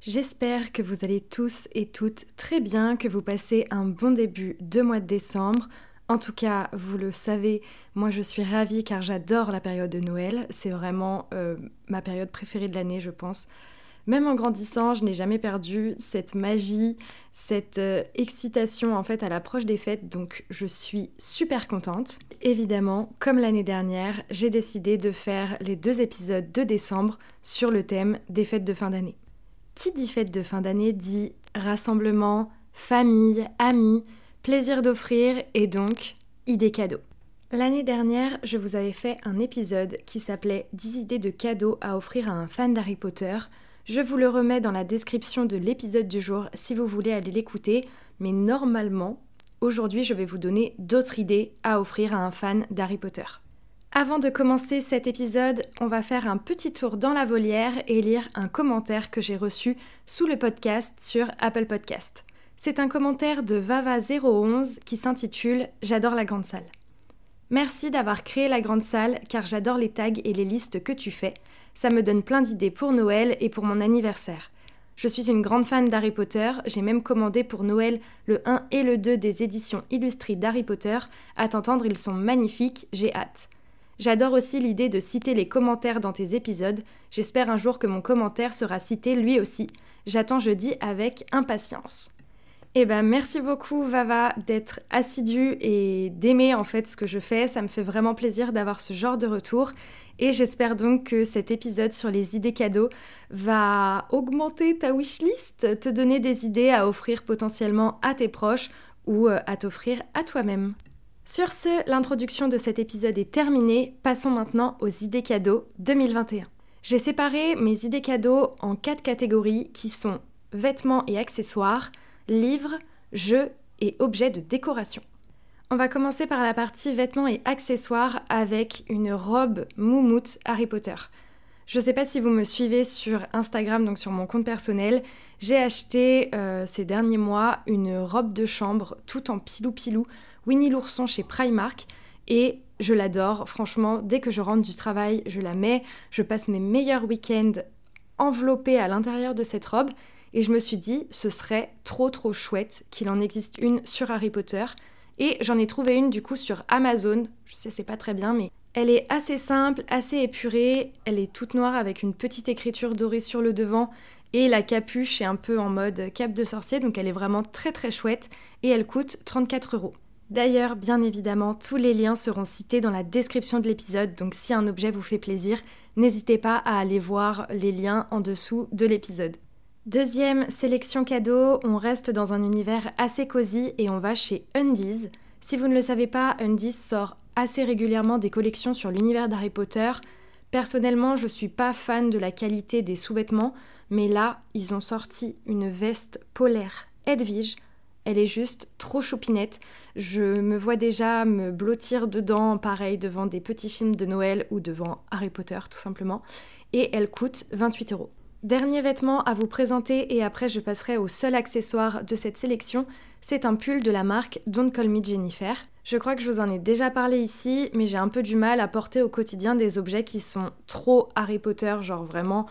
J'espère que vous allez tous et toutes très bien, que vous passez un bon début de mois de décembre. En tout cas, vous le savez, moi je suis ravie car j'adore la période de Noël. C'est vraiment euh, ma période préférée de l'année, je pense. Même en grandissant, je n'ai jamais perdu cette magie, cette euh, excitation en fait à l'approche des fêtes, donc je suis super contente. Évidemment, comme l'année dernière, j'ai décidé de faire les deux épisodes de décembre sur le thème des fêtes de fin d'année. Qui dit fête de fin d'année dit rassemblement, famille, amis, plaisir d'offrir et donc idées cadeaux. L'année dernière, je vous avais fait un épisode qui s'appelait 10 idées de cadeaux à offrir à un fan d'Harry Potter. Je vous le remets dans la description de l'épisode du jour si vous voulez aller l'écouter, mais normalement, aujourd'hui je vais vous donner d'autres idées à offrir à un fan d'Harry Potter. Avant de commencer cet épisode, on va faire un petit tour dans la volière et lire un commentaire que j'ai reçu sous le podcast sur Apple Podcast. C'est un commentaire de Vava011 qui s'intitule J'adore la grande salle. Merci d'avoir créé la grande salle car j'adore les tags et les listes que tu fais. Ça me donne plein d'idées pour Noël et pour mon anniversaire. Je suis une grande fan d'Harry Potter, j'ai même commandé pour Noël le 1 et le 2 des éditions illustrées d'Harry Potter. À t'entendre, ils sont magnifiques, j'ai hâte. J'adore aussi l'idée de citer les commentaires dans tes épisodes. J'espère un jour que mon commentaire sera cité lui aussi. J'attends jeudi avec impatience. Eh ben merci beaucoup Vava d'être assidu et d'aimer en fait ce que je fais. Ça me fait vraiment plaisir d'avoir ce genre de retour. Et j'espère donc que cet épisode sur les idées cadeaux va augmenter ta wishlist, te donner des idées à offrir potentiellement à tes proches ou euh, à t'offrir à toi-même. Sur ce, l'introduction de cet épisode est terminée. Passons maintenant aux idées cadeaux 2021. J'ai séparé mes idées cadeaux en quatre catégories qui sont vêtements et accessoires, livres, jeux et objets de décoration. On va commencer par la partie vêtements et accessoires avec une robe moumoute Harry Potter. Je ne sais pas si vous me suivez sur Instagram, donc sur mon compte personnel. J'ai acheté euh, ces derniers mois une robe de chambre tout en pilou-pilou Winnie l'ourson chez Primark et je l'adore. Franchement, dès que je rentre du travail, je la mets. Je passe mes meilleurs week-ends enveloppés à l'intérieur de cette robe et je me suis dit, ce serait trop trop chouette qu'il en existe une sur Harry Potter. Et j'en ai trouvé une du coup sur Amazon. Je sais, c'est pas très bien, mais elle est assez simple, assez épurée. Elle est toute noire avec une petite écriture dorée sur le devant. Et la capuche est un peu en mode cape de sorcier, donc elle est vraiment très très chouette. Et elle coûte 34 euros. D'ailleurs, bien évidemment, tous les liens seront cités dans la description de l'épisode, donc si un objet vous fait plaisir, n'hésitez pas à aller voir les liens en dessous de l'épisode. Deuxième sélection cadeau, on reste dans un univers assez cosy et on va chez Undies. Si vous ne le savez pas, Undies sort assez régulièrement des collections sur l'univers d'Harry Potter. Personnellement, je suis pas fan de la qualité des sous-vêtements, mais là, ils ont sorti une veste polaire Edwige elle est juste trop choupinette. Je me vois déjà me blottir dedans, pareil, devant des petits films de Noël ou devant Harry Potter, tout simplement. Et elle coûte 28 euros. Dernier vêtement à vous présenter et après je passerai au seul accessoire de cette sélection, c'est un pull de la marque Don't Call Me Jennifer. Je crois que je vous en ai déjà parlé ici, mais j'ai un peu du mal à porter au quotidien des objets qui sont trop Harry Potter, genre vraiment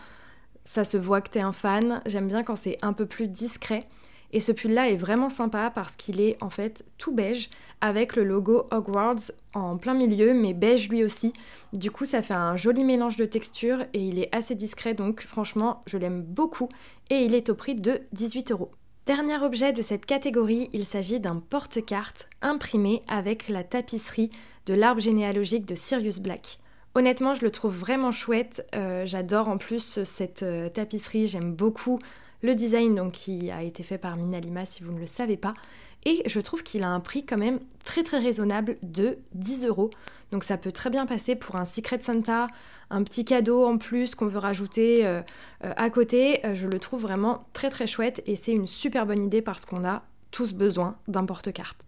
ça se voit que t'es un fan. J'aime bien quand c'est un peu plus discret. Et ce pull-là est vraiment sympa parce qu'il est en fait tout beige avec le logo Hogwarts en plein milieu, mais beige lui aussi. Du coup, ça fait un joli mélange de textures et il est assez discret, donc franchement, je l'aime beaucoup. Et il est au prix de 18 euros. Dernier objet de cette catégorie, il s'agit d'un porte-carte imprimé avec la tapisserie de l'arbre généalogique de Sirius Black. Honnêtement, je le trouve vraiment chouette. Euh, j'adore en plus cette euh, tapisserie, j'aime beaucoup le design donc qui a été fait par Minalima si vous ne le savez pas. et je trouve qu'il a un prix quand même très très raisonnable de 10 euros. Donc ça peut très bien passer pour un Secret Santa, un petit cadeau en plus qu'on veut rajouter euh, euh, à côté. Euh, je le trouve vraiment très très chouette et c'est une super bonne idée parce qu'on a tous besoin d'un porte-carte.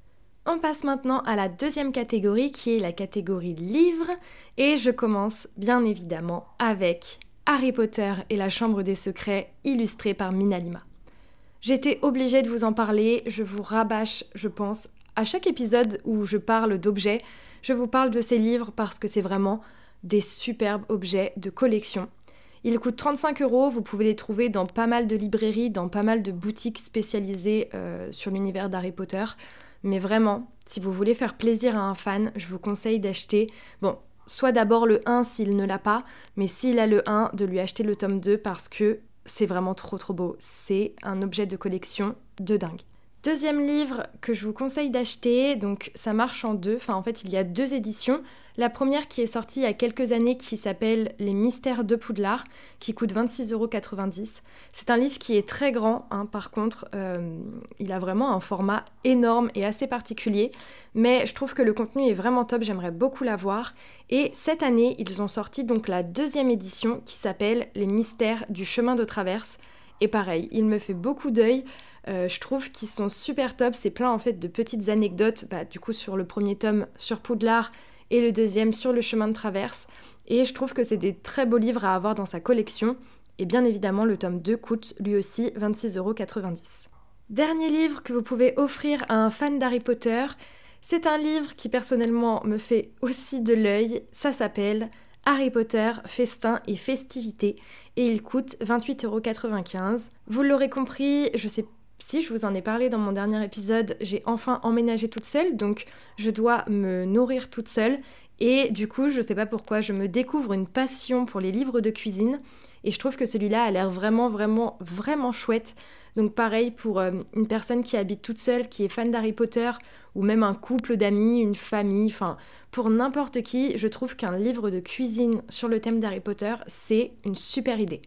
On passe maintenant à la deuxième catégorie qui est la catégorie livres et je commence bien évidemment avec Harry Potter et la Chambre des Secrets illustré par Minalima. J'étais obligée de vous en parler, je vous rabâche, je pense, à chaque épisode où je parle d'objets, je vous parle de ces livres parce que c'est vraiment des superbes objets de collection. Ils coûtent 35 euros, vous pouvez les trouver dans pas mal de librairies, dans pas mal de boutiques spécialisées euh, sur l'univers d'Harry Potter. Mais vraiment, si vous voulez faire plaisir à un fan, je vous conseille d'acheter, bon, soit d'abord le 1 s'il ne l'a pas, mais s'il a le 1, de lui acheter le tome 2 parce que c'est vraiment trop trop beau. C'est un objet de collection de dingue. Deuxième livre que je vous conseille d'acheter, donc ça marche en deux, enfin en fait il y a deux éditions. La première qui est sortie il y a quelques années qui s'appelle Les Mystères de Poudlard, qui coûte 26,90€. C'est un livre qui est très grand, hein, par contre, euh, il a vraiment un format énorme et assez particulier, mais je trouve que le contenu est vraiment top, j'aimerais beaucoup l'avoir. Et cette année, ils ont sorti donc la deuxième édition qui s'appelle Les Mystères du chemin de traverse. Et pareil, il me fait beaucoup d'œil. Euh, je trouve qu'ils sont super top. C'est plein en fait de petites anecdotes, bah, du coup sur le premier tome sur Poudlard et le deuxième sur le chemin de traverse. Et je trouve que c'est des très beaux livres à avoir dans sa collection. Et bien évidemment, le tome 2 coûte lui aussi 26,90€. Dernier livre que vous pouvez offrir à un fan d'Harry Potter, c'est un livre qui personnellement me fait aussi de l'œil. Ça s'appelle Harry Potter, Festin et Festivités et il coûte 28,95€. Vous l'aurez compris, je sais si je vous en ai parlé dans mon dernier épisode, j'ai enfin emménagé toute seule, donc je dois me nourrir toute seule. Et du coup, je sais pas pourquoi, je me découvre une passion pour les livres de cuisine. Et je trouve que celui-là a l'air vraiment, vraiment, vraiment chouette. Donc pareil pour euh, une personne qui habite toute seule, qui est fan d'Harry Potter, ou même un couple d'amis, une famille, enfin pour n'importe qui, je trouve qu'un livre de cuisine sur le thème d'Harry Potter, c'est une super idée.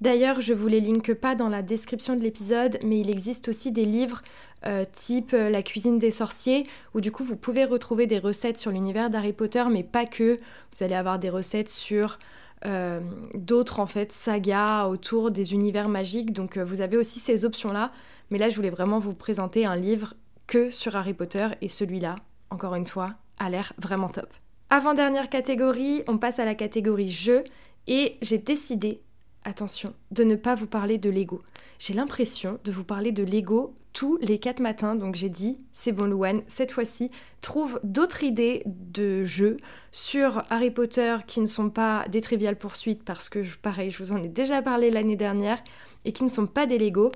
D'ailleurs, je vous les linke pas dans la description de l'épisode, mais il existe aussi des livres euh, type euh, La cuisine des sorciers, où du coup vous pouvez retrouver des recettes sur l'univers d'Harry Potter, mais pas que. Vous allez avoir des recettes sur euh, d'autres en fait sagas autour des univers magiques, donc vous avez aussi ces options-là. Mais là, je voulais vraiment vous présenter un livre que sur Harry Potter, et celui-là, encore une fois, a l'air vraiment top. Avant-dernière catégorie, on passe à la catégorie jeu, et j'ai décidé attention, de ne pas vous parler de Lego. J'ai l'impression de vous parler de Lego tous les quatre matins, donc j'ai dit, c'est bon Louane, cette fois-ci, trouve d'autres idées de jeux sur Harry Potter qui ne sont pas des triviales poursuites, parce que pareil, je vous en ai déjà parlé l'année dernière, et qui ne sont pas des Lego.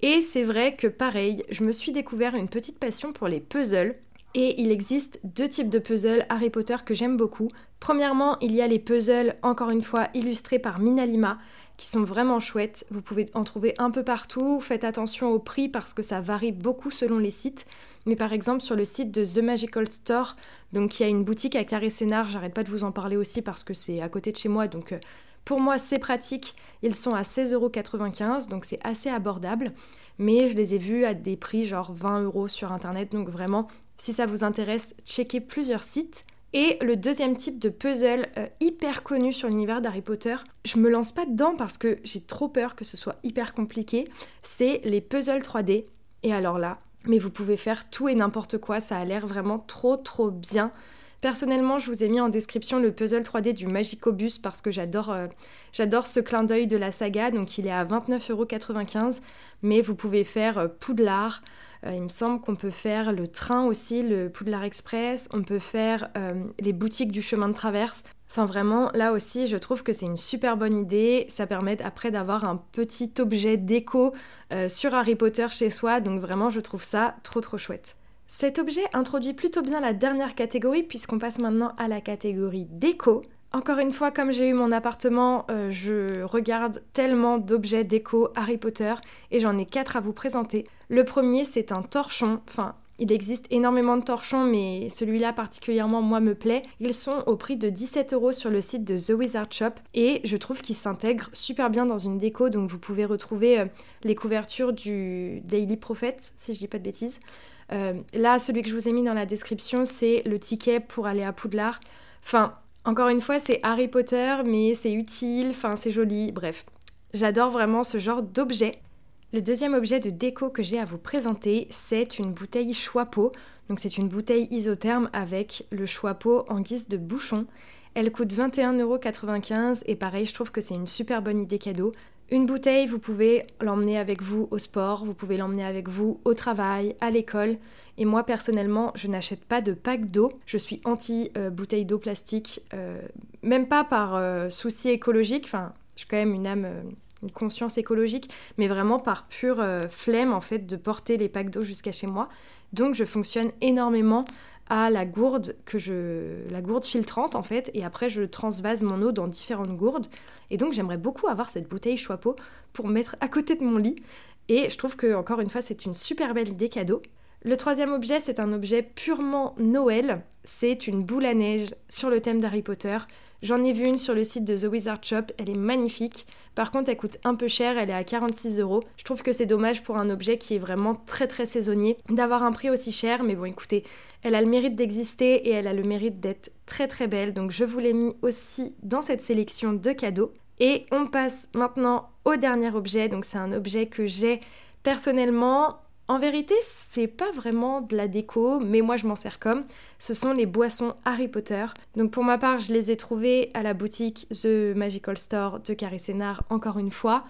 Et c'est vrai que pareil, je me suis découvert une petite passion pour les puzzles. Et il existe deux types de puzzles Harry Potter que j'aime beaucoup. Premièrement, il y a les puzzles, encore une fois, illustrés par Minalima qui sont vraiment chouettes. Vous pouvez en trouver un peu partout. Faites attention au prix parce que ça varie beaucoup selon les sites. Mais par exemple, sur le site de The Magical Store, donc il y a une boutique à Carré Sénard, j'arrête pas de vous en parler aussi parce que c'est à côté de chez moi. Donc euh, pour moi, c'est pratique. Ils sont à 16,95€, donc c'est assez abordable. Mais je les ai vus à des prix genre 20 euros sur internet. Donc vraiment, si ça vous intéresse, checkez plusieurs sites. Et le deuxième type de puzzle euh, hyper connu sur l'univers d'Harry Potter, je me lance pas dedans parce que j'ai trop peur que ce soit hyper compliqué, c'est les puzzles 3D. Et alors là, mais vous pouvez faire tout et n'importe quoi, ça a l'air vraiment trop trop bien. Personnellement, je vous ai mis en description le puzzle 3D du Magicobus parce que j'adore euh, j'adore ce clin d'œil de la saga, donc il est à 29,95€, mais vous pouvez faire euh, Poudlard, euh, il me semble qu'on peut faire le train aussi, le Poudlard Express, on peut faire euh, les boutiques du chemin de traverse. Enfin vraiment, là aussi, je trouve que c'est une super bonne idée. Ça permet après d'avoir un petit objet déco euh, sur Harry Potter chez soi. Donc vraiment, je trouve ça trop trop chouette. Cet objet introduit plutôt bien la dernière catégorie puisqu'on passe maintenant à la catégorie déco. Encore une fois, comme j'ai eu mon appartement, euh, je regarde tellement d'objets déco Harry Potter et j'en ai quatre à vous présenter. Le premier, c'est un torchon. Enfin, il existe énormément de torchons, mais celui-là particulièrement, moi, me plaît. Ils sont au prix de 17 euros sur le site de The Wizard Shop et je trouve qu'ils s'intègrent super bien dans une déco. Donc, vous pouvez retrouver euh, les couvertures du Daily Prophet, si je dis pas de bêtises. Euh, là, celui que je vous ai mis dans la description, c'est le ticket pour aller à Poudlard. Enfin, encore une fois, c'est Harry Potter, mais c'est utile, enfin, c'est joli, bref. J'adore vraiment ce genre d'objet. Le deuxième objet de déco que j'ai à vous présenter, c'est une bouteille Choix-Pot. Donc c'est une bouteille isotherme avec le Choix-Pot en guise de bouchon. Elle coûte 21,95€ et pareil, je trouve que c'est une super bonne idée cadeau. Une bouteille, vous pouvez l'emmener avec vous au sport, vous pouvez l'emmener avec vous au travail, à l'école. Et moi personnellement, je n'achète pas de pack d'eau. Je suis anti euh, bouteille d'eau plastique, euh, même pas par euh, souci écologique. Enfin, j'ai quand même une âme une conscience écologique, mais vraiment par pure euh, flemme en fait de porter les packs d'eau jusqu'à chez moi. Donc je fonctionne énormément à la gourde que je la gourde filtrante en fait et après je transvase mon eau dans différentes gourdes et donc j'aimerais beaucoup avoir cette bouteille Choix-Pot pour mettre à côté de mon lit et je trouve que encore une fois c'est une super belle idée cadeau. Le troisième objet, c'est un objet purement Noël. C'est une boule à neige sur le thème d'Harry Potter. J'en ai vu une sur le site de The Wizard Shop, elle est magnifique. Par contre, elle coûte un peu cher, elle est à 46 euros. Je trouve que c'est dommage pour un objet qui est vraiment très très saisonnier d'avoir un prix aussi cher, mais bon, écoutez, elle a le mérite d'exister et elle a le mérite d'être très très belle, donc je vous l'ai mis aussi dans cette sélection de cadeaux. Et on passe maintenant au dernier objet, donc c'est un objet que j'ai personnellement en vérité, c'est pas vraiment de la déco, mais moi je m'en sers comme. Ce sont les boissons Harry Potter. Donc pour ma part, je les ai trouvées à la boutique The Magical Store de Carré Sénard, encore une fois.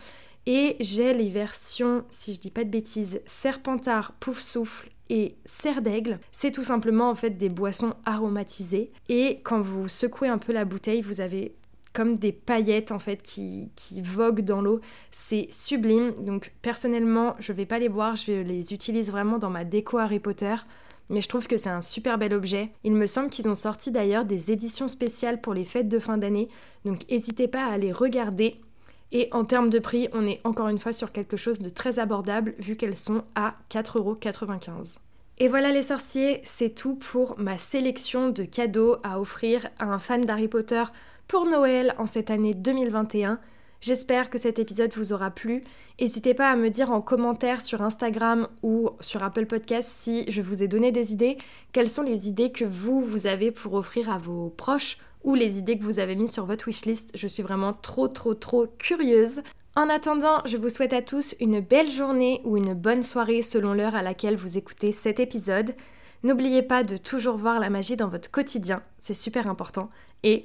Et j'ai les versions, si je dis pas de bêtises, Serpentard, Pouf Souffle et Serre d'Aigle. C'est tout simplement en fait des boissons aromatisées. Et quand vous secouez un peu la bouteille, vous avez comme des paillettes en fait qui, voguent dans l'eau. C'est sublime. Donc personnellement, je vais pas les boire, je les utilise vraiment dans ma déco Harry Potter. Mais je trouve que c'est un super bel objet. Il me semble qu'ils ont sorti d'ailleurs des éditions spéciales pour les fêtes de fin d'année. Donc n'hésitez pas à les regarder. Et en termes de prix, on est encore une fois sur quelque chose de très abordable vu qu'elles sont à 4,95€. Et voilà les sorciers, c'est tout pour ma sélection de cadeaux à offrir à un fan d'Harry Potter pour Noël en cette année 2021. J'espère que cet épisode vous aura plu. N'hésitez pas à me dire en commentaire sur Instagram ou sur Apple Podcast si je vous ai donné des idées. Quelles sont les idées que vous, vous avez pour offrir à vos proches ou les idées que vous avez mises sur votre wishlist? Je suis vraiment trop trop trop curieuse. En attendant, je vous souhaite à tous une belle journée ou une bonne soirée selon l'heure à laquelle vous écoutez cet épisode. N'oubliez pas de toujours voir la magie dans votre quotidien, c'est super important. Et